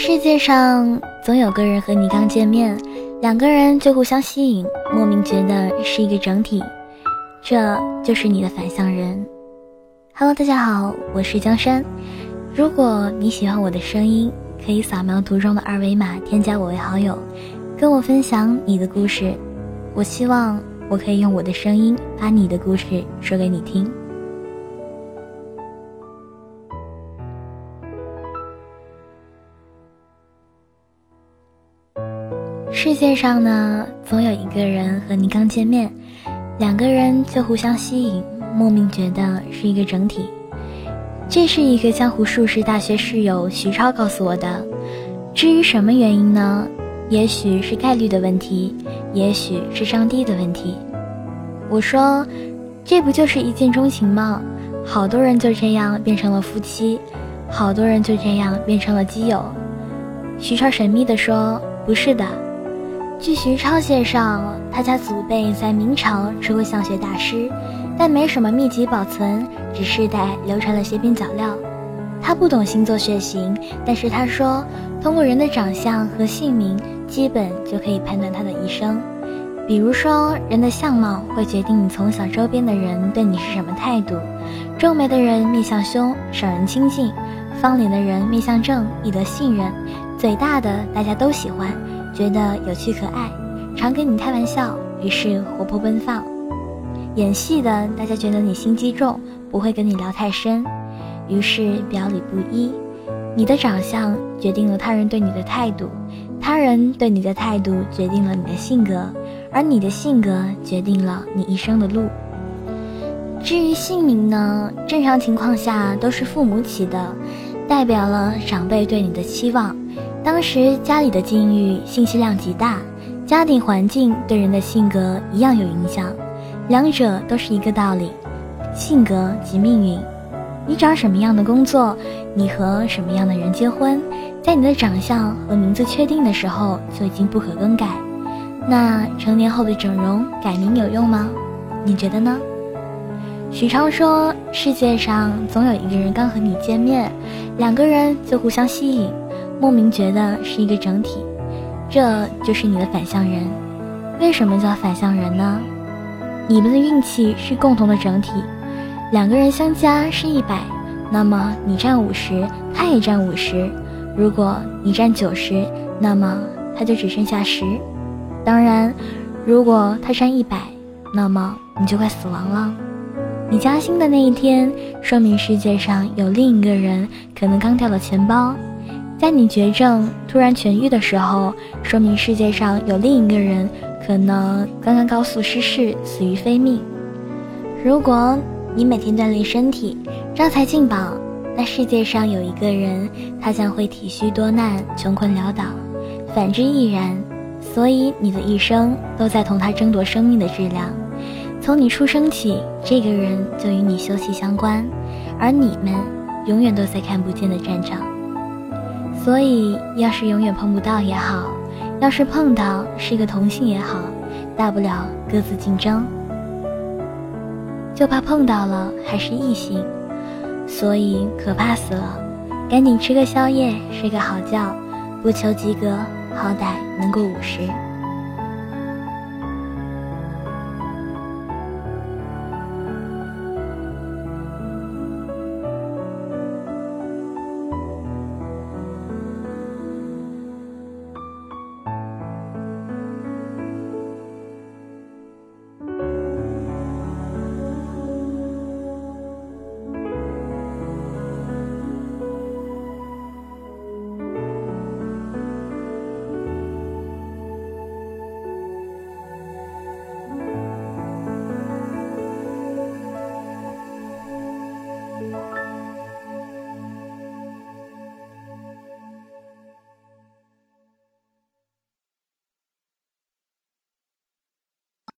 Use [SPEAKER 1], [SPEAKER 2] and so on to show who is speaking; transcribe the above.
[SPEAKER 1] 世界上总有个人和你刚见面，两个人就互相吸引，莫名觉得是一个整体，这就是你的反向人。Hello，大家好，我是江山。如果你喜欢我的声音，可以扫描图中的二维码添加我为好友，跟我分享你的故事。我希望我可以用我的声音把你的故事说给你听。世界上呢，总有一个人和你刚见面，两个人就互相吸引，莫名觉得是一个整体。这是一个江湖术士大学室友徐超告诉我的。至于什么原因呢？也许是概率的问题，也许是上帝的问题。我说，这不就是一见钟情吗？好多人就这样变成了夫妻，好多人就这样变成了基友。徐超神秘地说：“不是的。”据徐超介绍，他家祖辈在明朝出过相学大师，但没什么秘籍保存，只世代流传了些边角料。他不懂星座血型，但是他说，通过人的长相和姓名，基本就可以判断他的一生。比如说，人的相貌会决定你从小周边的人对你是什么态度。皱眉的人面相凶，少人亲近；方脸的人面相正，易得信任；嘴大的大家都喜欢。觉得有趣可爱，常跟你开玩笑，于是活泼奔放。演戏的大家觉得你心机重，不会跟你聊太深，于是表里不一。你的长相决定了他人对你的态度，他人对你的态度决定了你的性格，而你的性格决定了你一生的路。至于姓名呢，正常情况下都是父母起的，代表了长辈对你的期望。当时家里的境遇信息量极大，家庭环境对人的性格一样有影响，两者都是一个道理，性格即命运。你找什么样的工作，你和什么样的人结婚，在你的长相和名字确定的时候就已经不可更改。那成年后的整容改名有用吗？你觉得呢？许昌说，世界上总有一个人刚和你见面，两个人就互相吸引。莫名觉得是一个整体，这就是你的反向人。为什么叫反向人呢？你们的运气是共同的整体，两个人相加是一百，那么你占五十，他也占五十。如果你占九十，那么他就只剩下十。当然，如果他占一百，那么你就快死亡了。你加薪的那一天，说明世界上有另一个人可能刚掉了钱包。在你绝症突然痊愈的时候，说明世界上有另一个人可能刚刚高速失事，死于非命。如果你每天锻炼身体，招财进宝，那世界上有一个人，他将会体虚多难，穷困潦倒；反之亦然。所以你的一生都在同他争夺生命的质量。从你出生起，这个人就与你休戚相关，而你们永远都在看不见的战场。所以，要是永远碰不到也好，要是碰到是个同性也好，大不了各自竞争。就怕碰到了还是异性，所以可怕死了。赶紧吃个宵夜，睡个好觉，不求及格，好歹能过五十。